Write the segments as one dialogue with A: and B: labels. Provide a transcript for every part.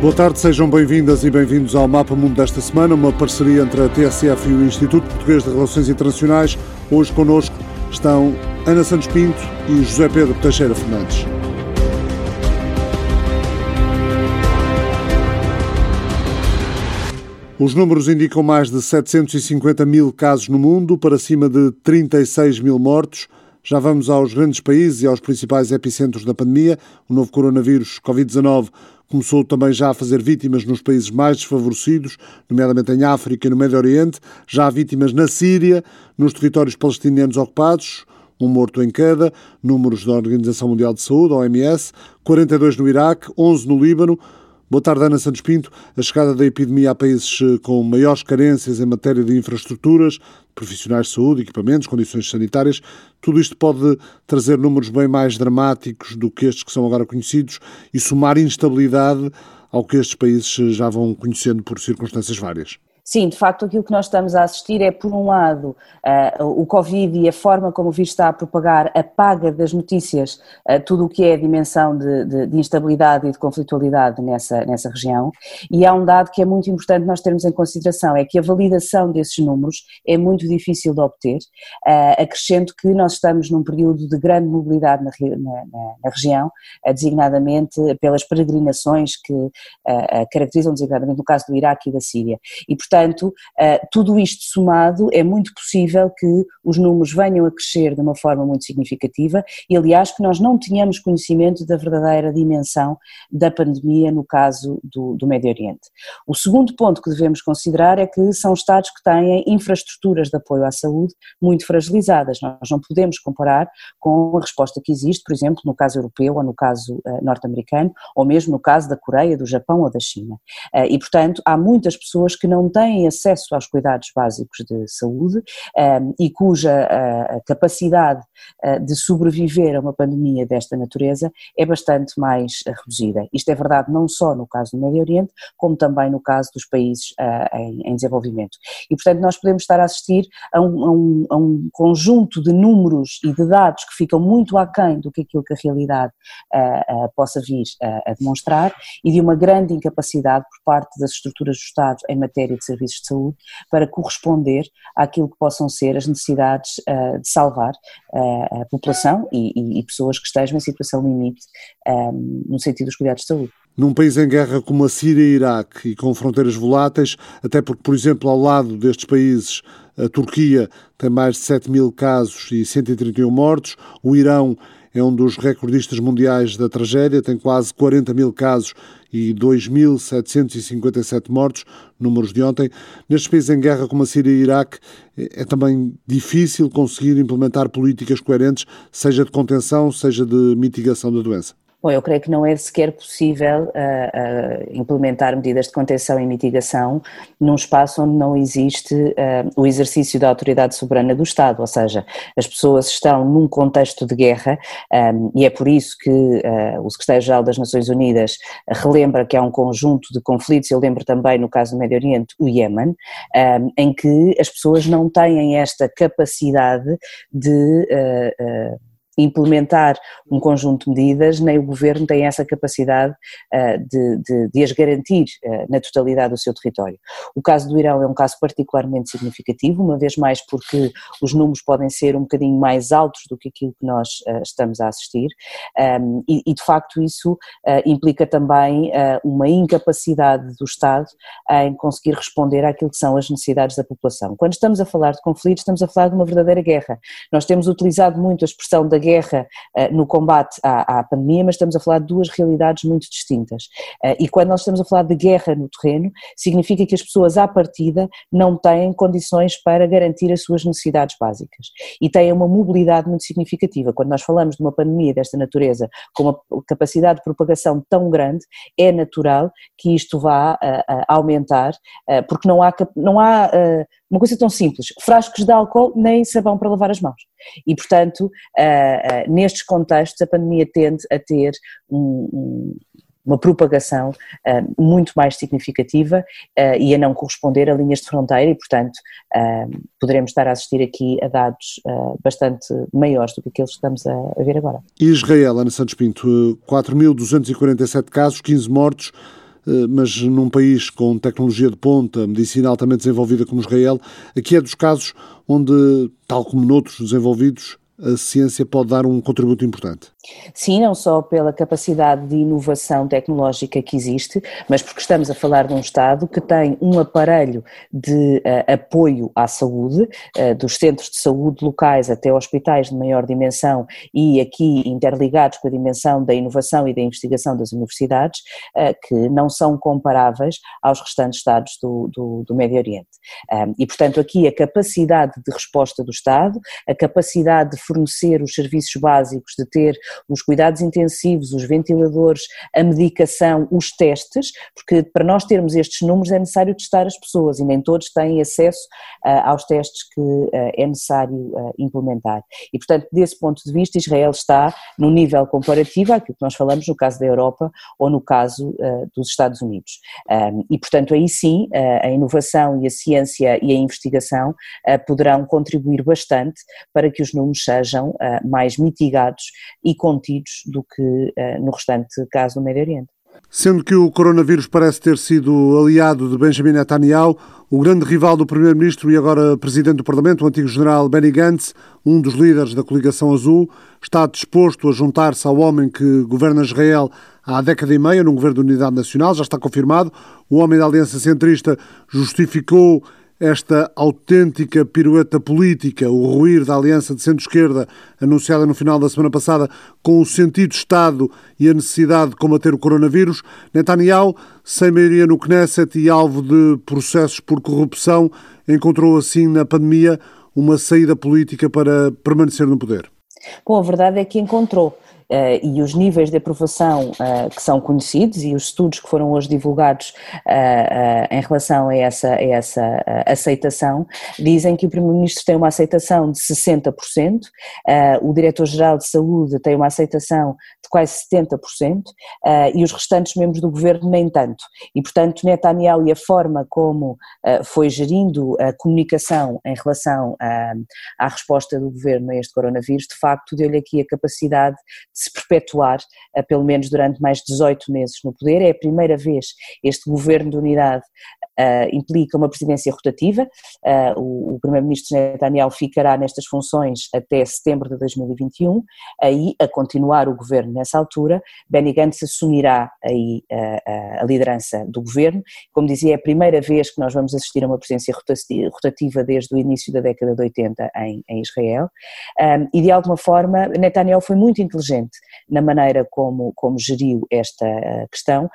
A: Boa tarde, sejam bem-vindas e bem-vindos ao Mapa Mundo desta semana, uma parceria entre a TSF e o Instituto Português de Relações Internacionais. Hoje connosco estão Ana Santos Pinto e José Pedro Teixeira Fernandes. Os números indicam mais de 750 mil casos no mundo, para cima de 36 mil mortos. Já vamos aos grandes países e aos principais epicentros da pandemia. O novo coronavírus Covid-19 começou também já a fazer vítimas nos países mais desfavorecidos, nomeadamente em África e no Médio Oriente. Já há vítimas na Síria, nos territórios palestinianos ocupados, um morto em cada, números da Organização Mundial de Saúde, OMS, 42 no Iraque, 11 no Líbano, Boa tarde, Ana Santos Pinto. A chegada da epidemia a países eh, com maiores carências em matéria de infraestruturas, profissionais de saúde, equipamentos, condições sanitárias, tudo isto pode trazer números bem mais dramáticos do que estes que são agora conhecidos e somar instabilidade ao que estes países eh, já vão conhecendo por circunstâncias várias.
B: Sim, de facto, aquilo que nós estamos a assistir é, por um lado, uh, o Covid e a forma como o vírus está a propagar apaga das notícias uh, tudo o que é a dimensão de, de, de, instabilidade e de conflitualidade nessa, nessa região. E há um dado que é muito importante nós termos em consideração: é que a validação desses números é muito difícil de obter, uh, acrescento que nós estamos num período de grande mobilidade na, na, na região, designadamente pelas peregrinações que caracterizam, designadamente no caso do Iraque e da Síria. E, portanto, portanto, eh, tudo isto somado, é muito possível que os números venham a crescer de uma forma muito significativa e, aliás, que nós não tenhamos conhecimento da verdadeira dimensão da pandemia no caso do, do Médio Oriente. O segundo ponto que devemos considerar é que são Estados que têm infraestruturas de apoio à saúde muito fragilizadas. Nós não podemos comparar com a resposta que existe, por exemplo, no caso europeu ou no caso uh, norte-americano, ou mesmo no caso da Coreia, do Japão ou da China. Uh, e, portanto, há muitas pessoas que não têm têm acesso aos cuidados básicos de saúde um, e cuja a, a capacidade uh, de sobreviver a uma pandemia desta natureza é bastante mais uh, reduzida. Isto é verdade não só no caso do Médio Oriente, como também no caso dos países em, em, desenvolvimento. E, portanto, nós podemos estar a assistir a um, a, um, a um, conjunto de números e de dados que ficam muito aquém do que aquilo que a realidade possa vir a demonstrar e de uma grande incapacidade por parte das estruturas do Estado em matéria de serviços de saúde para corresponder àquilo que possam ser as necessidades uh, de salvar uh, a população e, e, pessoas que estejam em situação limite ehm, no sentido dos cuidados de saúde.
A: Num país em guerra como a Síria e Iraque e com fronteiras voláteis, até porque, por exemplo, ao lado destes países, a Turquia tem mais de 7 mil casos e 131 mortos, o Irão é um dos recordistas mundiais da tragédia, tem quase 40 mil casos e 2.757 mortos, números de ontem. Nestes países em guerra como a Síria e Iraque, é também difícil conseguir implementar políticas coerentes, seja de contenção, seja de mitigação da doença.
B: Bom, eu creio que não é sequer possível uh, uh, implementar medidas de contenção e mitigação num espaço onde não existe uh, o exercício da autoridade soberana do Estado, ou seja, as pessoas estão num contexto de guerra um, e é por isso que o Secretário-Geral das Nações Unidas relembra que há um conjunto de conflitos, eu lembro também no caso do Médio Oriente, o Iémen, um, em que as pessoas não têm esta capacidade de implementar um conjunto de medidas, nem o governo tem essa capacidade uh, de, de, de, as garantir uh, na totalidade do seu território. O caso do Irão é um caso particularmente significativo, uma vez mais porque os números podem ser um bocadinho mais altos do que aquilo que nós uh, estamos a assistir, e, e, de facto isso implica também uma incapacidade do Estado em conseguir responder àquilo que são as necessidades da população. Quando estamos a falar de conflitos, estamos a falar de uma verdadeira guerra. Nós temos utilizado muito a expressão da guerra uh, no combate à, à, pandemia, mas estamos a falar de duas realidades muito distintas. Uh, e quando nós estamos a falar de guerra no terreno, significa que as pessoas à partida não têm condições para garantir as suas necessidades básicas e têm uma mobilidade muito significativa. Quando nós falamos de uma pandemia desta natureza, com uma capacidade de propagação tão grande, é natural que isto vá uh, aumentar, porque não há, não há uma coisa tão simples, frascos de álcool nem sabão para lavar as mãos. E, portanto, uh, uh, nestes contextos, a pandemia tende a ter um, um, uma propagação uh, muito mais significativa e a não corresponder a linhas de fronteira, e, portanto, poderemos estar a assistir aqui a dados bastante maiores do que aqueles que estamos a, a ver agora.
A: Israel, Ana Santos Pinto, 4.247 casos, 15 mortos. Eh, mas num país com tecnologia de ponta, medicina altamente desenvolvida como Israel, aqui é dos casos onde, tal como noutros desenvolvidos, a ciência pode dar um contributo importante.
B: Sim, não só pela capacidade de inovação tecnológica que existe, mas porque estamos a falar de um Estado que tem um aparelho de uh, apoio à saúde, uh, dos centros de saúde locais até hospitais de maior dimensão e aqui interligados com a dimensão da inovação e da investigação das universidades, uh, que não são comparáveis aos restantes Estados do, do, do Médio Oriente. Um, e, portanto, aqui a capacidade de resposta do Estado, a capacidade de fornecer os serviços básicos, de ter os cuidados intensivos, os ventiladores, a medicação, os testes, porque para nós termos estes números é necessário testar as pessoas e nem todos têm acesso uh, aos testes que uh, é necessário uh, implementar. E, portanto, desse ponto de vista, Israel está no nível comparativo àquilo que nós falamos no caso da Europa ou no caso dos Estados Unidos. Um, e, portanto, aí sim, a inovação e a ciência e a investigação poderão contribuir bastante para que os números sejam mais mitigados e contidos do que uh, no restante caso do Médio Oriente.
A: Sendo que o coronavírus parece ter sido aliado de Benjamin Netanyahu, o grande rival do primeiro-ministro e agora presidente do Parlamento, o antigo general Benny Gantz, um dos líderes da coligação azul, está disposto a juntar-se ao homem que governa Israel há década e meia, num governo de unidade nacional, já está confirmado. O homem da Aliança Centrista justificou esta autêntica pirueta política, o ruir da aliança de centro-esquerda anunciada no final da semana passada, com o sentido de Estado e a necessidade de combater o coronavírus, Netanyahu, sem maioria no Knesset e alvo de processos por corrupção, encontrou assim na pandemia uma saída política para permanecer no poder.
B: Bom, a verdade é que encontrou. Uh, e os níveis de aprovação uh, que são conhecidos e os estudos que foram hoje divulgados uh, em relação a essa, a essa aceitação dizem que o Primeiro-Ministro tem uma aceitação de 60%, o Diretor-Geral de Saúde tem uma aceitação de quase 70% e os restantes membros do Governo nem tanto. E, portanto, Netanyahu e a forma como foi gerindo a comunicação em relação à resposta do Governo a este coronavírus, de facto, deu-lhe aqui a capacidade de se perpetuar, uh, pelo menos durante mais de 18 meses no poder. É a primeira vez este governo de unidade uh, implica uma presidência rotativa. Uh, o, o primeiro-ministro Netanyahu ficará nestas funções até setembro de 2021. Aí, a continuar o governo nessa altura, Benny Gantz assumirá aí a liderança do governo. Como dizia, é a primeira vez que nós vamos assistir a uma presidência rotativa desde o início da década de 80 em, em Israel. Um, e de alguma forma, Netanyahu foi muito inteligente na maneira como, como geriu esta questão,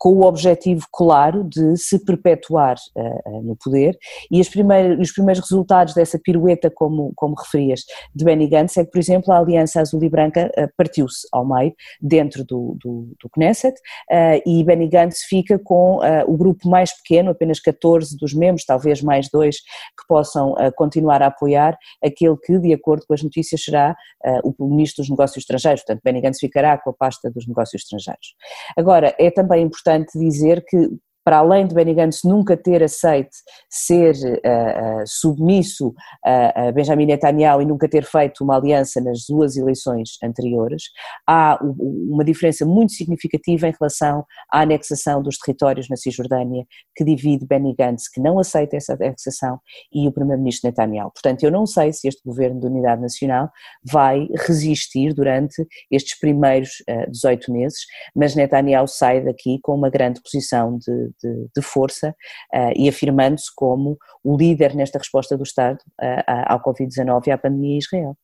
B: com o objetivo claro de se perpetuar uh, no poder. E os primeiros resultados dessa pirueta, como, como referias, de Benny Gantz é que, por exemplo, a Aliança Azul e Branca uh, partiu-se ao meio dentro do, do, do Knesset uh, e Benny Gantz fica com o grupo mais pequeno, apenas 14 dos membros, talvez mais dois, que possam continuar a apoiar. Aquele que, de acordo com as notícias, será o Ministro dos Negócios Estrangeiros, portanto Benny Gantz ficará com a pasta dos negócios estrangeiros. Agora, é também importante importante dizer que para além de Benny Gantz nunca ter aceito ser uh, uh, submisso a, a, Benjamin Netanyahu e nunca ter feito uma aliança nas duas eleições anteriores, há uma diferença muito significativa em relação à anexação dos territórios na Cisjordânia que divide Benny Gantz, que não aceita essa anexação, e o primeiro-ministro Netanyahu. Portanto, eu não sei se este governo de unidade nacional vai resistir durante estes primeiros uh, 18 meses, mas Netanyahu sai daqui com uma grande posição de de, de força uh, e afirmando-se como o líder nesta resposta do Estado uh, ao Covid-19 e à pandemia em Israel.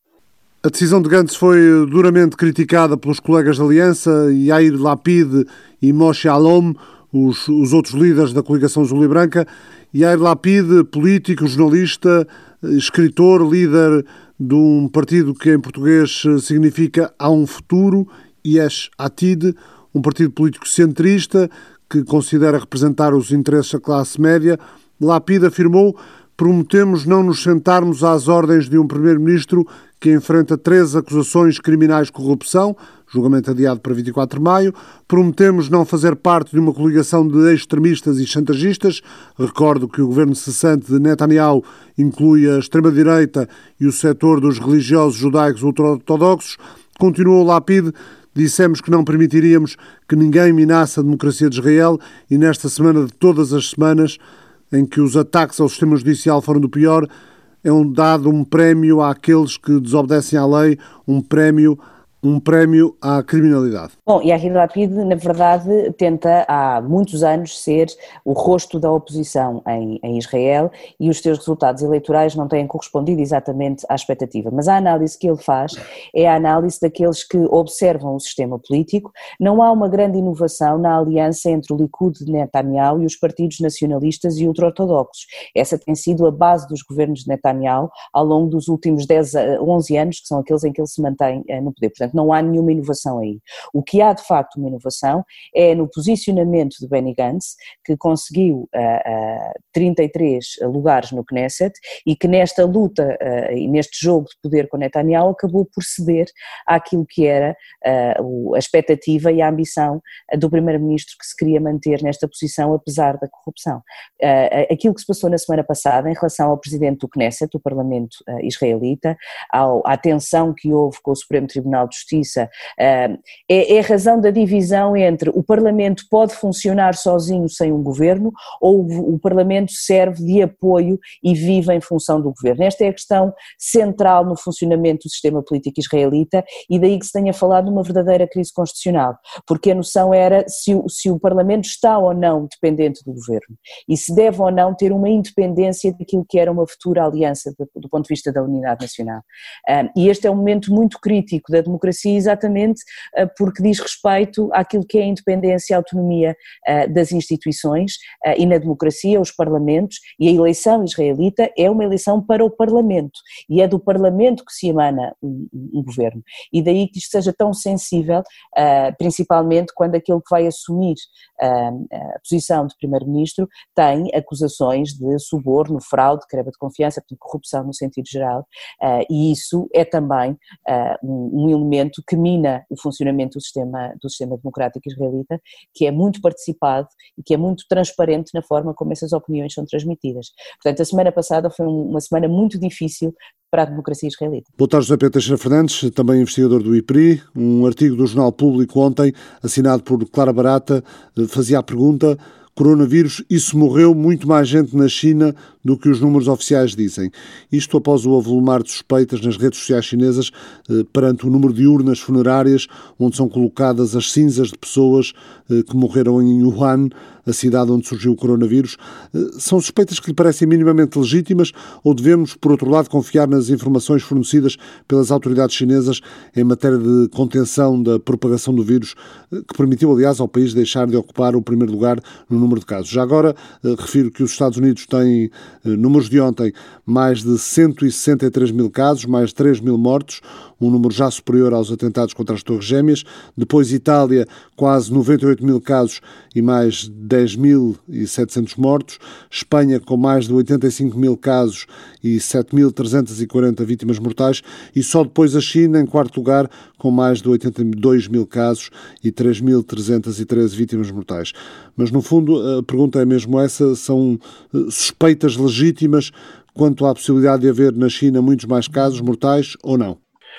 A: A decisão de Gantz foi duramente criticada pelos colegas da Aliança, Yair Lapid e Moshe Alom, os, os outros líderes da coligação azul e branca. Yair Lapid, político, jornalista, escritor, líder de um partido que em português significa Há um Futuro, Yesh Atid, um partido político centrista que considera representar os interesses da classe média, Lapid afirmou: prometemos não nos sentarmos às ordens de um primeiro-ministro que enfrenta três acusações criminais de corrupção, julgamento adiado para 24 de maio. Prometemos não fazer parte de uma coligação de extremistas e chantagistas. Recordo que o governo cessante de Netanyahu inclui a extrema-direita e o setor dos religiosos judaicos ultra-ortodoxos. Continuou Lapid dissemos que não permitiríamos que ninguém minasse a democracia de Israel e nesta semana de todas as semanas em que os ataques ao sistema judicial foram do pior, é um dado um prémio àqueles que desobedecem à lei, um prémio um prémio à criminalidade.
B: Bom, e a Lapid, na verdade, tenta há muitos anos ser o rosto da oposição em, em, Israel e os seus resultados eleitorais não têm correspondido exatamente à expectativa. Mas a análise que ele faz é a análise daqueles que observam o sistema político. Não há uma grande inovação na aliança entre o Likud de Netanyahu e os partidos nacionalistas e ultra-ortodoxos. Essa tem sido a base dos governos de Netanyahu ao longo dos últimos 10, 11 anos, que são aqueles em que ele se mantém eh, no poder. Portanto, não há nenhuma inovação aí. O que há de facto uma inovação é no posicionamento de Benny Gantz, que conseguiu uh, uh, 33 lugares no Knesset e que nesta luta uh, e neste jogo de poder com Netanyahu acabou por ceder àquilo que era uh, a expectativa e a ambição do primeiro-ministro que se queria manter nesta posição apesar da corrupção. Uh, aquilo que se passou na semana passada em relação ao presidente do Knesset, do parlamento israelita, ao, à tensão que houve com o Supremo Tribunal de Justiça, é, é a razão da divisão entre o Parlamento pode funcionar sozinho sem um governo ou o, Parlamento serve de apoio e vive em função do governo. Esta é a questão central no funcionamento do sistema político israelita e daí que se tenha falado numa verdadeira crise constitucional, porque a noção era se o, se o Parlamento está ou não dependente do governo e se deve ou não ter uma independência daquilo que era uma futura aliança do, do ponto de vista da unidade nacional. Um, e este é um momento muito crítico da democracia exatamente uh, porque diz respeito àquilo que é a independência e a autonomia uh, das instituições uh, e na democracia os parlamentos e a eleição israelita é uma eleição para o parlamento e é do parlamento que se emana um, governo. E daí que isto seja tão sensível, principalmente quando aquele que vai assumir a posição de primeiro-ministro tem acusações de suborno, fraude, quebra de confiança, corrupção no sentido geral e isso é também um elemento que mina o funcionamento do sistema, do sistema democrático israelita, que é muito participado e que é muito transparente na forma como essas opiniões são transmitidas. Portanto, a semana passada foi uma semana muito difícil para a democracia israelita.
A: Boa tarde, José Pedro Teixeira Fernandes, também investigador do IPRI. Um artigo do Jornal Público ontem, assinado por Clara Barata, eh, fazia a pergunta coronavírus, isso morreu muito mais gente na China do que os números oficiais dizem. Isto após o avolumar de suspeitas nas redes sociais chinesas eh, perante o número de urnas funerárias onde são colocadas as cinzas de pessoas eh, que morreram em Wuhan, a cidade onde surgiu o coronavírus. Eh, são suspeitas que lhe parecem minimamente legítimas ou devemos, por outro lado, confiar nas informações fornecidas pelas autoridades chinesas em matéria de contenção da propagação do vírus, que permitiu, aliás, ao país deixar de ocupar o primeiro lugar no número de casos? Já agora, refiro que os Estados Unidos têm eh, números de ontem, mais de 163 mil casos, mais de 3 mil mortos, um número já superior aos atentados contra as Torres Gêmeas. Depois, Itália, quase 98 mil casos e mais 10.700 mortos. Espanha, com mais de 85 mil casos e 7.340 vítimas mortais. E só depois a China, em quarto lugar, com mais de 82 mil casos e 3.313 vítimas mortais. Mas, no fundo, a pergunta é mesmo essa: são eh, suspeitas legítimas quanto à possibilidade de haver na China muitos mais casos mortais ou não?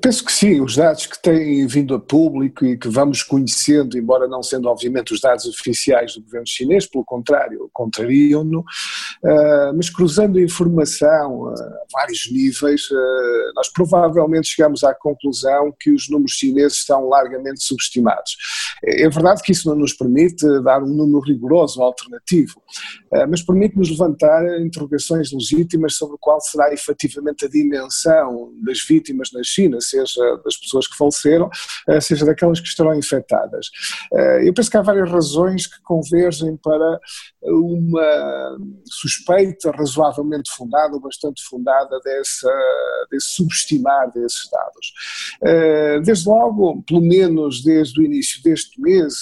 C: penso que sim, os dados que têm vindo a público e que vamos conhecendo, embora não sendo obviamente os dados oficiais do governo chinês, pelo contrário, contrariam-no, uh, mas cruzando informação a vários níveis, nós provavelmente chegamos à conclusão que os números chineses estão largamente subestimados. É verdade que isso não nos permite dar um número rigoroso alternativo, mas permite-nos levantar interrogações legítimas sobre qual será efetivamente a dimensão das vítimas na China Seja das pessoas que faleceram, eh, seja daquelas que estarão infectadas. Eh, eu penso que há várias razões que convergem para uma suspeita razoavelmente fundada, ou bastante fundada, dessa, desse subestimar desses dados. Eh, desde logo, pelo menos desde o início deste mês,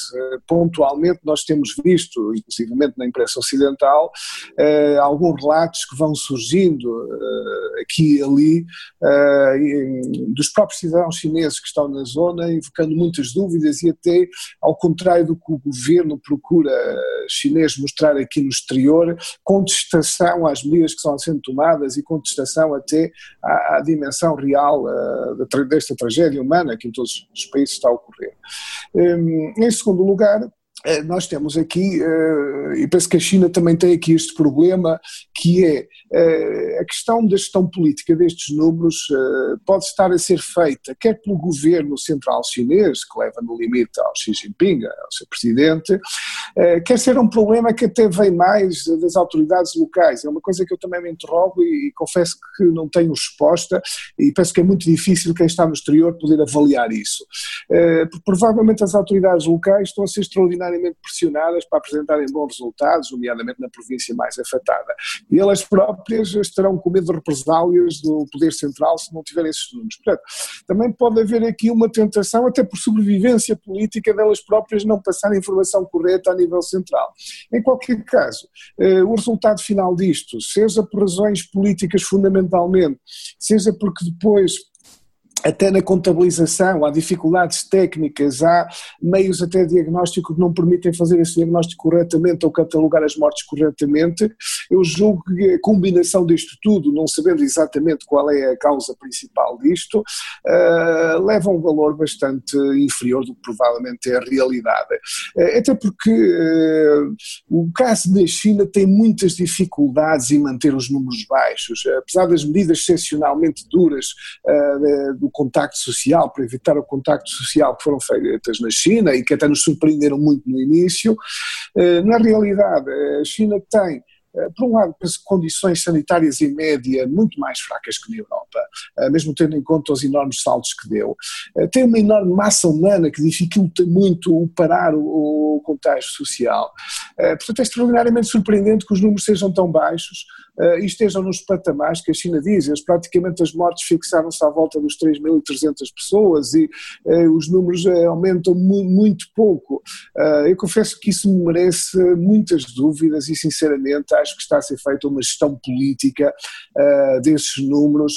C: pontualmente nós temos visto, inclusive na imprensa ocidental, alguns relatos que vão surgindo aqui e ali dos próprios cidadãos chineses que estão na zona, invocando muitas dúvidas e até, ao contrário do que o governo procura chinês mostrar aqui no exterior, contestação às medidas que estão sendo tomadas e contestação até à, à, dimensão real uh, desta tragédia humana que em todos os países está a ocorrer. Um, em segundo lugar, eh, nós temos aqui, eh, e penso que a China também tem aqui este problema, que é eh, a questão da gestão política destes números pode estar a ser feita quer pelo governo central chinês, que leva no limite ao Xi Jinping, ao seu presidente, quer ser um problema que até vem mais das autoridades locais. É uma coisa que eu também me interrogo e, e confesso que não tenho resposta e penso que é muito difícil quem está no exterior poder avaliar isso. Provavelmente as autoridades locais estão a ser extraordinárias extraordinariamente pressionadas para apresentarem bons resultados, nomeadamente na província mais afetada. E elas próprias estarão com medo de represálias do Poder Central se não tiverem esses números. Portanto, também pode haver aqui uma tentação, até por sobrevivência política, delas próprias não passarem informação correta a nível central. Em qualquer caso, eh, o resultado final disto, seja por razões políticas fundamentalmente, seja porque depois até na contabilização, há dificuldades técnicas, há meios até diagnóstico que não permitem fazer esse diagnóstico corretamente ou catalogar as mortes corretamente. Eu julgo que a combinação disto tudo, não sabendo exatamente qual é a causa principal disto, uh, leva a um valor bastante inferior do que provavelmente é a realidade. Uh, até porque uh, o caso da China tem muitas dificuldades em manter os números baixos, apesar das medidas excepcionalmente duras do contacto social, para evitar o contacto social que foram feitas na China e que até nos surpreenderam muito no início. Eh, na realidade, a China tem eh, por um lado, condições sanitárias em média muito mais fracas que na Europa, eh, mesmo tendo em conta os enormes saltos que deu. Tem uma enorme massa humana que dificulta muito o parar o, contágio social. Portanto, é extraordinariamente surpreendente que os números sejam tão baixos uh, e estejam nos patamares que a China diz. Eles, praticamente as mortes fixaram-se à volta dos 3.300 pessoas e uh, os números uh, aumentam mu muito pouco. eu confesso que isso me merece muitas dúvidas e, sinceramente, acho que está a ser feita uma gestão política desses números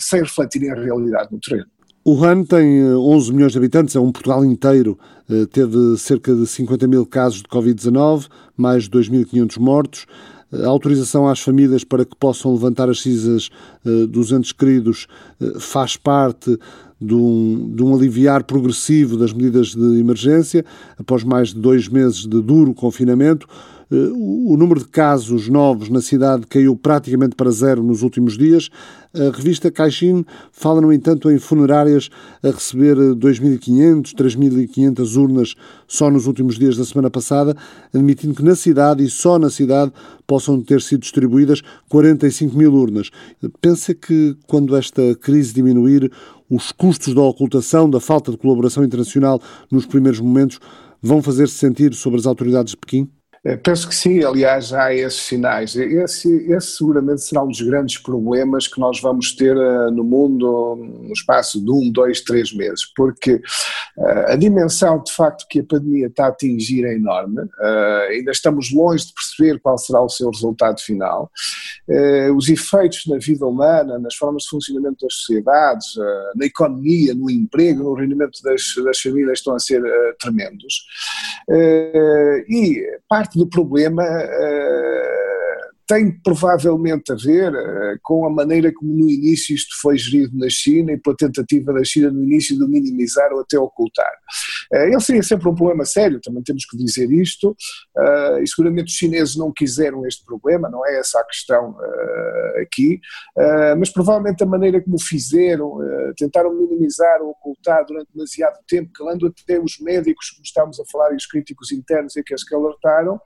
C: sem refletirem a realidade no terreno.
A: Wuhan tem 11 milhões de habitantes, é um Portugal inteiro. Teve cerca de 50 mil casos de Covid-19, mais de 2.500 mortos. A autorização às famílias para que possam levantar as cinzas uh, dos entes queridos uh, faz parte de um, de um, aliviar progressivo das medidas de emergência, após mais de dois meses de duro confinamento. Eh, o número de casos novos na cidade caiu praticamente para zero nos últimos dias. A revista Caixin fala, no entanto, em funerárias a receber 2.500, 3.500 urnas só nos últimos dias da semana passada, admitindo que na cidade e só na cidade possam ter sido distribuídas 45 mil urnas. Pensa que quando esta crise diminuir, os custos da ocultação, da falta de colaboração internacional nos primeiros momentos vão fazer-se sentir sobre as autoridades de Pequim?
C: Eh, penso que sim, aliás, há esses sinais. Esse, esse, seguramente será um dos grandes problemas que nós vamos ter uh, no mundo no espaço de um, dois, três meses, porque uh, a dimensão de facto que a pandemia está a atingir é enorme, uh, ainda estamos longe de perceber qual será o seu resultado final. os efeitos na vida humana, nas formas de funcionamento das sociedades, na economia, no emprego, no rendimento das, das famílias estão a ser tremendos. e parte do problema uh, tem provavelmente a ver uh, com a maneira como no início isto foi gerido na China e pela tentativa da China no início de minimizar ou até ocultar. Uh, ele seria sempre um problema sério, também temos que dizer isto, uh, e seguramente os chineses não quiseram este problema, não é essa a questão aqui, mas provavelmente a maneira como fizeram, tentaram minimizar ou ocultar durante demasiado tempo, calando até os médicos, como estamos a falar, e os críticos internos e aqueles que alertaram,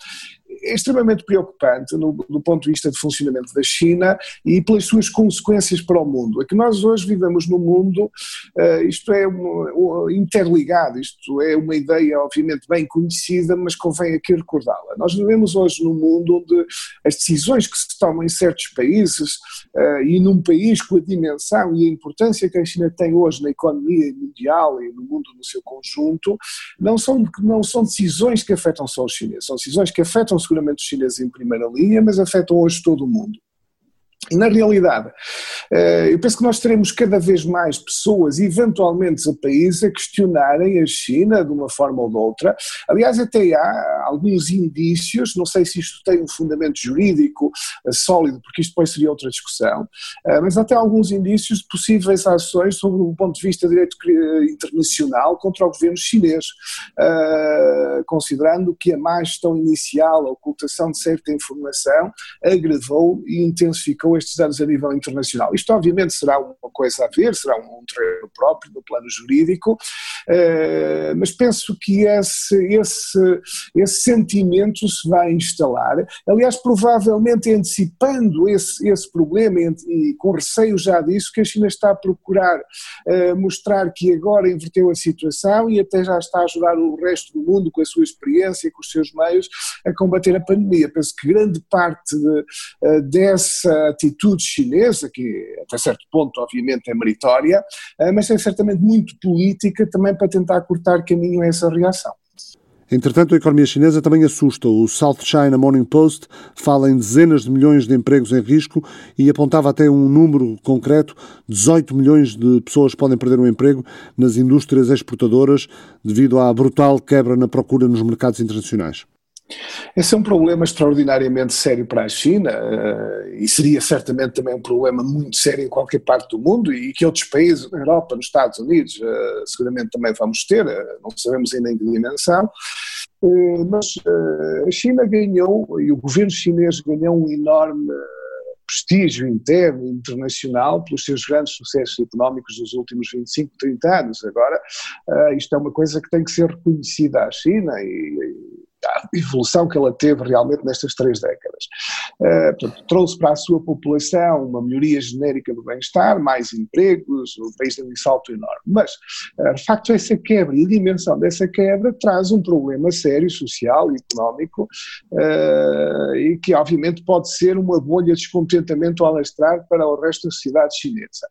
C: é extremamente preocupante no, do ponto de vista de funcionamento da China e pelas suas consequências para o mundo. É que nós hoje vivemos num mundo, uh, isto é um, um, interligado, isto é uma ideia obviamente bem conhecida, mas convém aqui recordá-la. Nós vivemos hoje num mundo onde as decisões que se tomam em certos países uh, e num país com a dimensão e a importância que a China tem hoje na economia mundial e no mundo no seu conjunto, não são, não são decisões que afetam só os chineses, são decisões que afetam seguramente os chineses em primeira linha, mas afetam hoje todo o mundo. E na realidade, eu penso que nós teremos cada vez mais pessoas, eventualmente a países, a questionarem a China de uma forma ou de outra. Aliás, até há alguns indícios, não sei se isto tem um fundamento jurídico sólido, porque isto depois seria outra discussão, mas até alguns indícios de possíveis ações sobre o ponto de vista de direito internacional contra o governo chinês, considerando que a má gestão inicial, a ocultação de certa informação, agravou e intensificou estes danos a nível internacional. Isto obviamente será uma coisa a ver, será um terreno próprio no plano jurídico, uh, mas penso que esse, esse, esse sentimento se vai instalar, aliás provavelmente antecipando esse, esse problema e com receio já disso que a China está a procurar uh, mostrar que agora inverteu a situação e até já está a ajudar o resto do mundo com a sua experiência, com os seus meios a combater a pandemia. Penso que grande parte de, uh, dessa atitude chinesa, que até certo ponto obviamente é meritória, uh, mas é certamente muito política também para tentar cortar caminho a essa reação.
A: Entretanto, a economia chinesa também assusta. O South China Morning Post fala em dezenas de milhões de empregos em risco e apontava até um número concreto: 18 milhões de pessoas podem perder o um emprego nas indústrias exportadoras devido à brutal quebra na procura nos mercados internacionais.
C: Esse é um problema extraordinariamente sério para a China uh, e seria certamente também um problema muito sério em qualquer parte do mundo e que outros países, na Europa, nos Estados Unidos, uh, seguramente também vamos ter, uh, não sabemos ainda em que dimensão. mas a China ganhou, e o governo chinês ganhou um enorme prestígio interno e internacional pelos seus grandes sucessos económicos dos últimos 25, 30 anos. Agora, isto é uma coisa que tem que ser reconhecida à China e, a evolução que ela teve realmente nestas três décadas. Uh, portanto, trouxe para a sua população uma melhoria genérica do bem-estar, mais empregos, o país deu um salto enorme. Mas, uh, de facto, essa quebra e a dimensão dessa quebra traz um problema sério, social e económico, uh, e que obviamente pode ser uma bolha de descontentamento a alastrar para o resto da sociedade chinesa.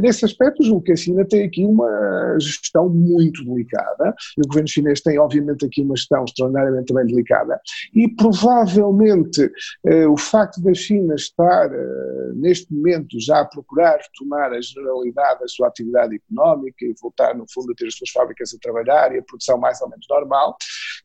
C: nesse aspecto, julgo que a China tem aqui uma gestão muito delicada, e o governo chinês tem, obviamente, aqui uma gestão extraordinária também delicada. E provavelmente eh, o facto da China estar eh, neste momento já a procurar retomar a generalidade da sua atividade económica e voltar no fundo a ter as suas fábricas a trabalhar e a produção mais ou menos normal,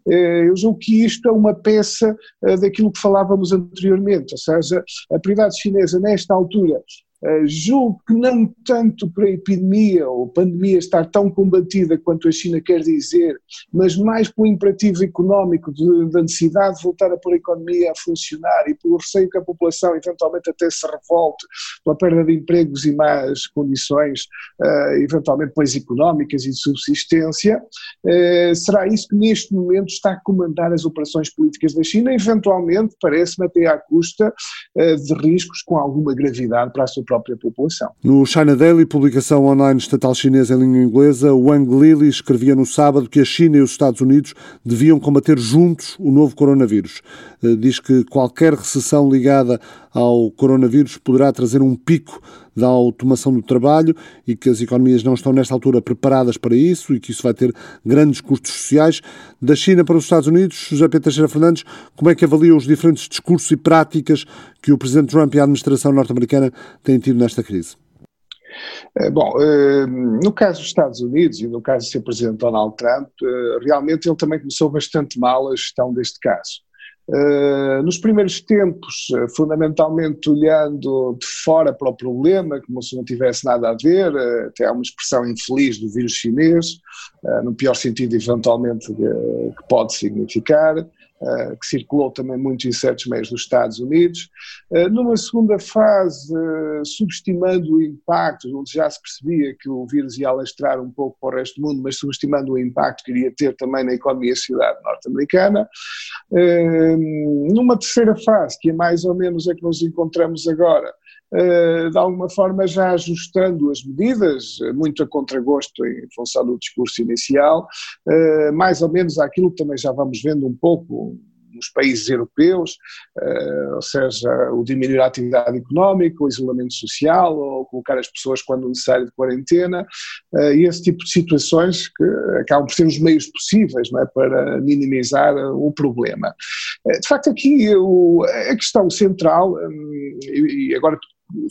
C: eh, eu julgo que isto é uma peça eh, daquilo que falávamos anteriormente, ou seja, a prioridade chinesa nesta altura Uh, julgo que não tanto para a epidemia ou pandemia estar tão combatida quanto a China quer dizer, mas mais pelo imperativo económico da necessidade de voltar a pôr a economia a funcionar e pelo receio que a população eventualmente até se revolte pela perda de empregos e más condições, uh, eventualmente depois económicas e de subsistência, uh, será isso que neste momento está a comandar as operações políticas da China, eventualmente, parece-me até à custa de riscos com alguma gravidade para a sua própria população.
A: No China Daily, publicação online estatal chinesa em língua inglesa, Wang Lili escrevia no sábado que a China e os Estados Unidos deviam combater juntos o novo coronavírus. Eh, diz que qualquer recessão ligada ao coronavírus poderá trazer um pico da automação do trabalho e que as economias não estão nesta altura preparadas para isso e que isso vai ter grandes custos sociais. Da China para os Estados Unidos, José Pedro Teixeira Fernandes, como é que avalia os diferentes discursos e práticas que o Presidente Trump e a administração norte-americana têm tido nesta crise?
C: Eh, bom, eh, no caso dos Estados Unidos e no caso do seu Presidente Donald Trump, realmente ele também começou bastante mal a gestão deste caso. Uh, nos primeiros tempos, uh, fundamentalmente olhando de fora para o problema, como se não tivesse nada a ver, uh, até há uma expressão infeliz do vírus chinês, no pior sentido eventualmente que pode significar, eh, que circulou também muito em certos meios dos Estados Unidos. Eh, numa segunda fase, eh, subestimando o impacto, onde já se percebia que o vírus ia alastrar um pouco para o resto do mundo, mas subestimando o impacto que iria ter também na economia e sociedade norte-americana. Numa terceira fase, que é mais ou menos a que nos encontramos agora, de alguma forma já ajustando as medidas, eh, muito a contragosto em função do discurso inicial, eh, mais ou menos aquilo que também já vamos vendo um pouco nos países europeus, ou seja, o diminuir a atividade económica, o isolamento social, ou colocar as pessoas quando necessário de quarentena, e esse tipo de situações que acabam por ser os meios possíveis é, para minimizar o problema. De facto, aqui a questão central, hum, e agora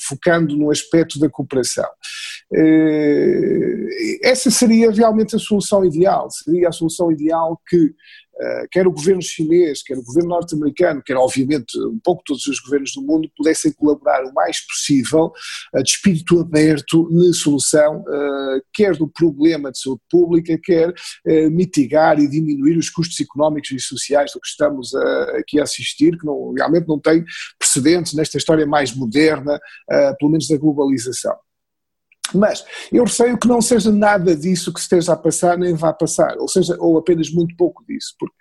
C: focando no aspecto da cooperação. Essa seria realmente a solução ideal, seria a solução ideal que eh, quer o governo chinês, quer o governo norte-americano, quer obviamente um pouco todos os governos do mundo pudessem colaborar o mais possível, uh, de espírito aberto, na solução, uh, quer do problema de saúde pública, quer mitigar e diminuir os custos económicos e sociais do que estamos aqui a assistir, que não, realmente não tem precedentes nesta história mais moderna, pelo menos da globalização. Mas eu receio que não seja nada disso que esteja a passar, nem vá passar, ou seja, ou apenas muito pouco disso, porque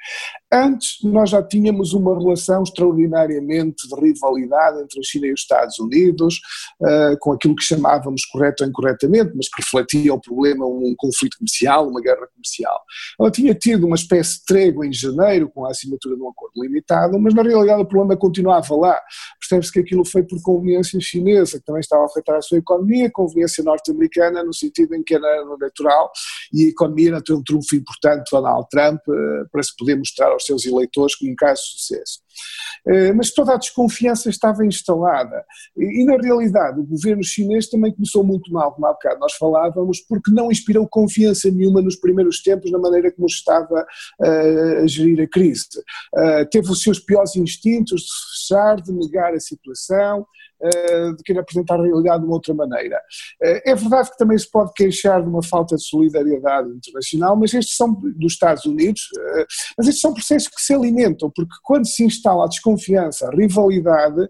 C: antes nós já tínhamos uma relação extraordinariamente de rivalidade entre a China e os Estados Unidos, uh, com aquilo que chamávamos correto ou incorretamente, mas que refletia o problema, um conflito comercial, uma guerra comercial. Ela tinha tido uma espécie de trégua em janeiro com a assinatura de um acordo limitado, mas na realidade o problema continuava lá. Percebe-se que aquilo foi por conveniência chinesa, que também estava a afetar a sua economia, conveniência norte-americana, no sentido em que era eleitoral e a economia era um trunfo importante Donald Trump uh, para se poder mostrar aos seus eleitores como um caso de sucesso. Uh, mas toda a desconfiança estava instalada e, na realidade o governo chinês também começou muito mal, como há bocado nós falávamos, porque não inspirou confiança nenhuma nos primeiros tempos na maneira como estava uh, a gerir a crise. teve os seus piores instintos de fechar, de negar a situação, eh, de querer apresentar a realidade de uma outra maneira. Eh, é verdade que também se pode queixar de uma falta de solidariedade internacional, mas estes são dos Estados Unidos, eh, mas estes são processos que se alimentam, porque quando se instala a desconfiança, a rivalidade,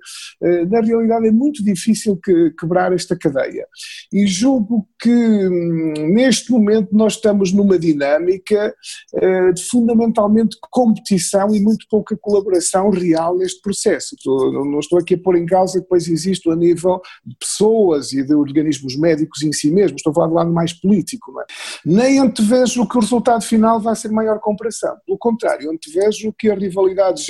C: na realidade é muito difícil que, quebrar esta cadeia. E julgo que hum, neste momento nós estamos numa dinâmica de fundamentalmente competição e muito pouca colaboração real neste processo. Não estou aqui a pôr em causa que depois existe a nível de pessoas e de organismos médicos em si mesmos, estou a falar do lado mais político, é? Nem antevejo que o resultado final vai ser maior comparação, pelo contrário, antevejo que as rivalidades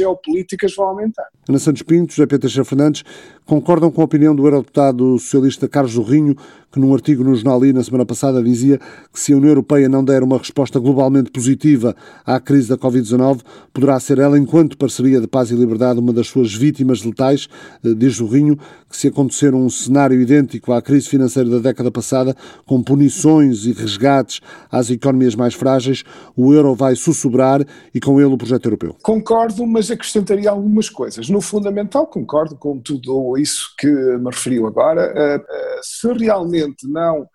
C: geopolíticas vão aumentar.
A: Ana Santos Pinto, José Pedro Fernandes, concordam com a opinião do eurodeputado socialista Carlos Zorrinho, que num artigo no Jornal I na semana passada dizia que se a União Europeia não der uma resposta globalmente positiva à crise da Covid-19, poderá ser ela, enquanto parceria de paz e liberdade, uma das suas vítimas letais, eh, diz Zorrinho, que se acontecer um cenário idêntico à crise financeira da década passada, com punições e resgates às economias mais frágeis, o euro vai sussurrar e com ele o projeto europeu.
C: Concordo, mas acrescentaria algumas coisas. No fundamental, concordo com tudo isso que me referiu agora. Eh, eh, se realmente não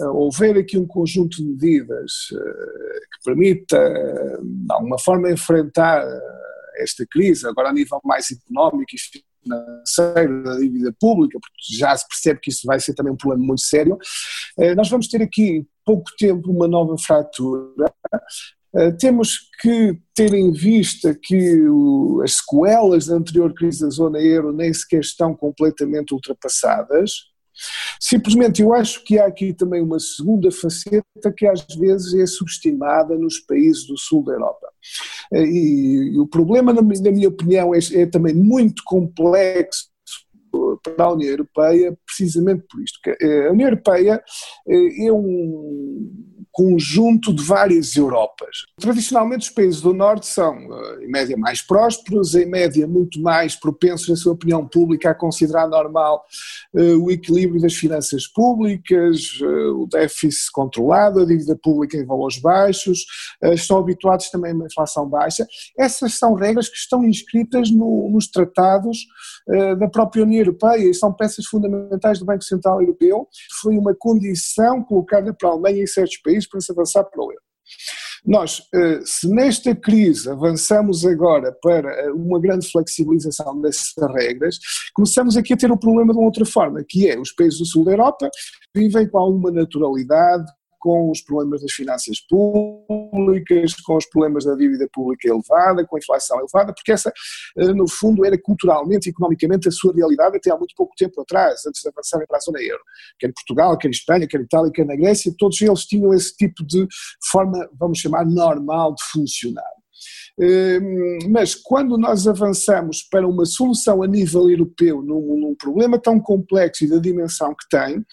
C: eh, houver aqui um conjunto de medidas que permita, de alguma forma, enfrentar esta crise, agora a nível mais económico e financeiro da dívida pública, porque já se percebe que isso vai ser também um problema muito sério, nós vamos ter aqui pouco tempo uma nova fratura. Eh, temos que ter em vista que as sequelas da anterior crise da zona euro nem sequer estão completamente ultrapassadas. Simplesmente eu acho que há aqui também uma segunda faceta que às vezes é subestimada nos países do sul da Europa. Eh, e, e o problema, na, na minha opinião, é, é também muito complexo para a União Europeia, precisamente por isto. Eh, a União Europeia é um conjunto de várias Europas. Tradicionalmente, os países do Norte são, eh, em média, mais prósperos, em média, muito mais propensos, na sua opinião pública, a considerar normal uh, o equilíbrio das finanças públicas, uh, o déficit controlado, a dívida pública em valores baixos, uh, estão habituados também a uma inflação baixa. Essas são regras que estão inscritas no, nos tratados da própria União Europeia e são peças fundamentais do Banco Central Europeu. Foi uma condição colocada para a Alemanha e certos países para se avançar para o euro. Nós, eh, se nesta crise avançamos agora para eh, uma grande flexibilização dessas regras, começamos aqui a ter o problema de uma outra forma, que é os países do sul da Europa vivem com alguma naturalidade, com os problemas das finanças públicas, com os problemas da dívida pública elevada, com a inflação elevada, porque essa, eh, no fundo, era culturalmente e economicamente a sua realidade até há muito pouco tempo atrás, antes de avançarem para a zona euro. Quer em Portugal, quer em Espanha, quer em Itália, quer na Grécia, todos eles tinham esse tipo de forma, vamos chamar, normal de funcionar. Mas quando nós avançamos para uma solução a nível europeu num, num problema tão complexo e da dimensão que tem,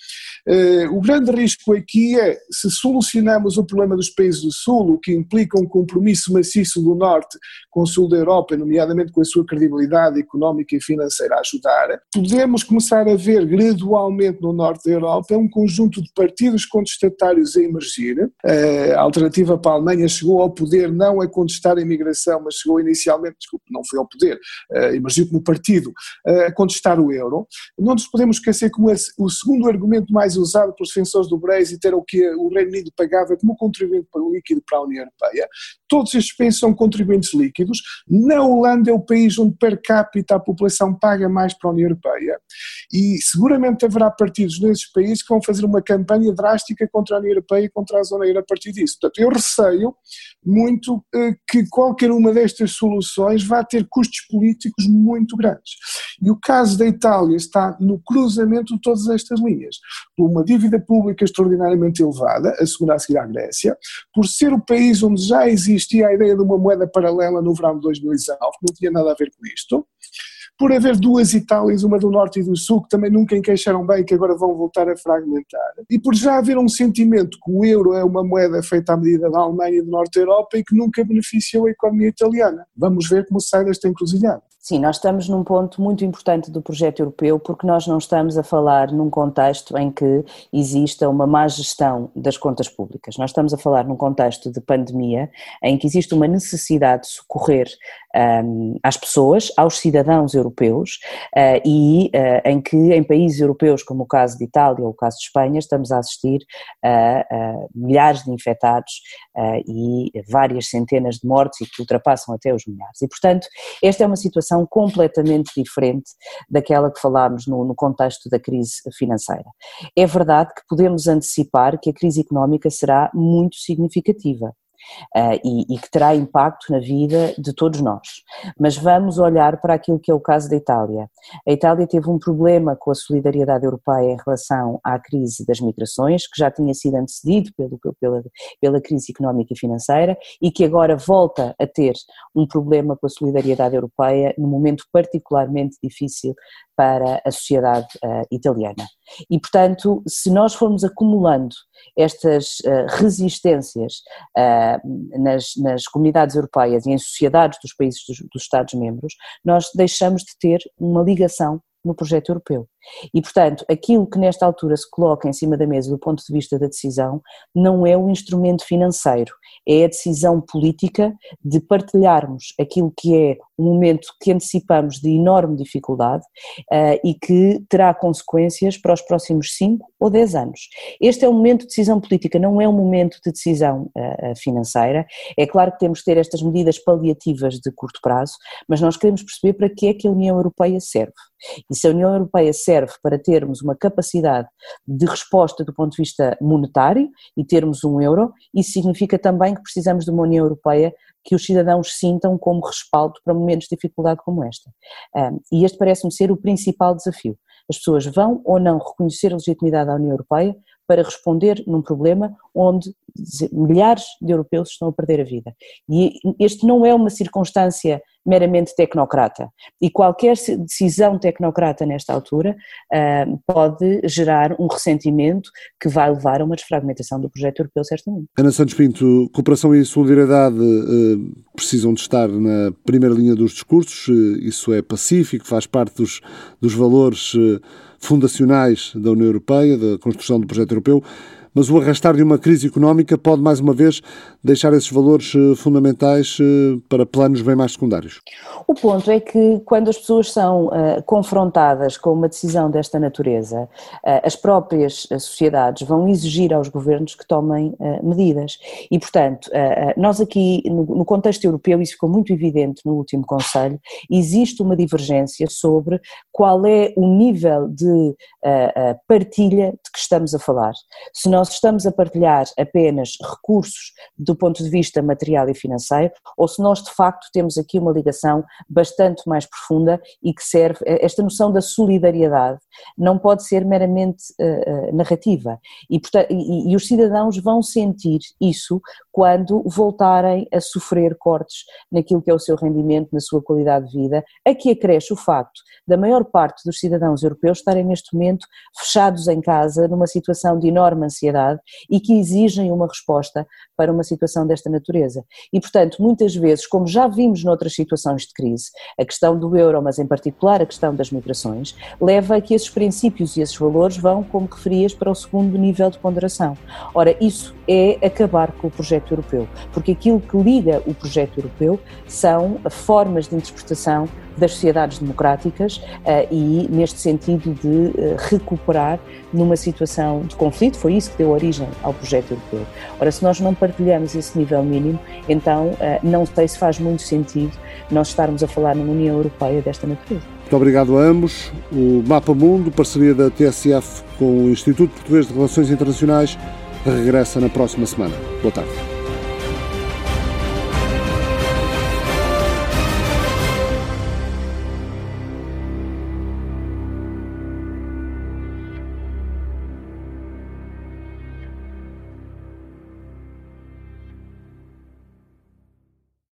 C: o grande risco aqui é se solucionamos o problema dos países do Sul, o que implica um compromisso maciço do Norte com o Sul da Europa, nomeadamente com a sua credibilidade económica e financeira a ajudar, podemos começar a ver gradualmente no Norte da Europa um conjunto de partidos contestatários a emergir. A alternativa para a Alemanha chegou ao poder não a contestar a imigração, mas chegou inicialmente, desculpe, não foi ao poder, emergiu como partido, a contestar o euro. Não nos podemos esquecer como o segundo argumento mais usado pelos defensores do Brexit era o que o Reino Unido pagava como contribuinte líquido para a União Europeia. Todos estes países são contribuintes líquidos. Na Holanda é o país onde per capita a população paga mais para a União Europeia. E seguramente haverá partidos nesses países que vão fazer uma campanha drástica contra a União Europeia e contra a zona euro a partir disso. Portanto, eu receio muito eh, que qualquer uma destas soluções vá ter custos políticos muito grandes. E o caso da Itália está no cruzamento de todas estas linhas. Por uma dívida pública extraordinariamente elevada, a segunda a seguir à Grécia, por ser o país onde já existia a ideia de uma moeda paralela no verão de 2019, que não tinha nada a ver com isto, por haver duas Itálias, uma do Norte e do Sul, que também nunca encaixaram bem, que agora vão voltar a fragmentar, e por já haver um sentimento que o euro é uma moeda feita à medida da Alemanha e do Norte da Europa e que nunca beneficiou a economia italiana. Vamos ver como sai desta encruzilhada.
B: Sim, nós estamos num ponto muito importante do projeto europeu porque nós não estamos a falar num contexto em que exista uma má gestão das contas públicas. Nós estamos a falar num contexto de pandemia em que existe uma necessidade de socorrer às pessoas, aos cidadãos europeus uh, e uh, em que em países europeus como o caso de Itália ou o caso de Espanha estamos a assistir a, milhares de infectados uh, e várias centenas de mortes e que ultrapassam até os milhares. E portanto esta é uma situação situação completamente diferente daquela que falámos no, no contexto da crise financeira. É verdade que podemos antecipar que a crise económica será muito significativa uh, e, e, que terá impacto na vida de todos nós. Mas vamos olhar para aquilo que é o caso da Itália. A Itália teve um problema com a solidariedade europeia em relação à crise das migrações, que já tinha sido antecedido pelo, pela, pela crise económica e financeira e que agora volta a ter um problema com a solidariedade europeia num momento particularmente difícil para a sociedade uh, italiana. E, portanto, se nós formos acumulando estas uh, resistências uh, nas, nas, comunidades europeias e em sociedades dos países dos, dos Estados-membros, nós deixamos de ter uma ligação no projeto europeu. E, portanto, aquilo que nesta altura se coloca em cima da mesa do ponto de vista da decisão não é o instrumento financeiro, é a decisão política de partilharmos aquilo que é um momento que antecipamos de enorme dificuldade uh, e que terá consequências para os próximos 5 ou 10 anos. Este é um momento de decisão política, não é um momento de decisão uh, financeira. É claro que temos que ter estas medidas paliativas de curto prazo, mas nós queremos perceber para que é que a União Europeia serve. E se a União Europeia serve para termos uma capacidade de resposta do ponto de vista monetário e termos um euro, isso significa também que precisamos de uma União Europeia que os cidadãos sintam como respaldo para momentos de dificuldade como esta. e este parece-me ser o principal desafio. As pessoas vão ou não reconhecer a legitimidade da União Europeia para responder num problema onde milhares de europeus estão a perder a vida. E este não é uma circunstância meramente tecnocrata. E qualquer decisão tecnocrata nesta altura uh, pode gerar um ressentimento que vai levar a uma desfragmentação do projeto europeu, certamente.
A: Ana Santos Pinto, cooperação e solidariedade uh, precisam de estar na primeira linha dos discursos, uh, isso é pacífico, faz parte dos, dos valores fundacionais da União Europeia, da construção do projeto europeu mas o arrastar de uma crise económica pode, mais uma vez, deixar esses valores eh, fundamentais eh, para planos bem mais secundários.
B: O ponto é que, quando as pessoas são uh, confrontadas com uma decisão desta natureza, uh, as próprias sociedades vão exigir aos governos que tomem uh, medidas. E, portanto, nós aqui, no, no contexto europeu, isso ficou muito evidente no último Conselho, existe uma divergência sobre qual é o nível de partilha de que estamos a falar. Se nós nós estamos a partilhar apenas recursos do ponto de vista material e financeiro, ou se nós de facto temos aqui uma ligação bastante mais profunda e que serve, esta noção da solidariedade não pode ser meramente uh, narrativa. E, portanto, e, e os cidadãos vão sentir isso quando voltarem a sofrer cortes naquilo que é o seu rendimento, na sua qualidade de vida. Aqui acresce o facto da maior parte dos cidadãos europeus estarem neste momento fechados em casa, numa situação de enorme ansiedade e que exigem uma resposta para uma situação desta natureza. E, portanto, muitas vezes, como já vimos noutras situações de crise, a questão do euro, mas em particular a questão das migrações, leva a que esses princípios e esses valores vão, como referias, para o segundo nível de ponderação. Ora, isso é acabar com o projeto europeu, porque aquilo que liga o projeto europeu são formas de interpretação das sociedades democráticas uh, e neste sentido de uh, recuperar numa situação de conflito, foi isso que deu origem ao projeto europeu. Ora, se nós não partilhamos esse nível mínimo, então uh, não sei se faz muito sentido nós estarmos a falar numa União Europeia desta natureza.
A: Muito obrigado a ambos. O Mapa Mundo, parceria da TSF com o Instituto Português de Relações Internacionais, regressa na próxima semana. Boa tarde.